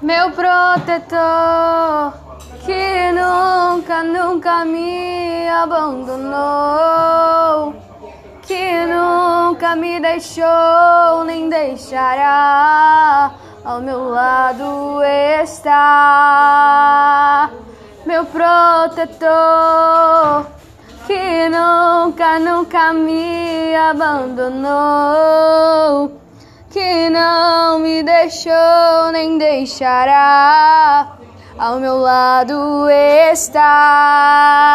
meu protetor, que nunca, nunca me abandonou, que nunca me deixou nem deixará, ao meu lado está, meu protetor, que nunca, nunca me abandonou não me deixou nem deixará, ao meu lado está.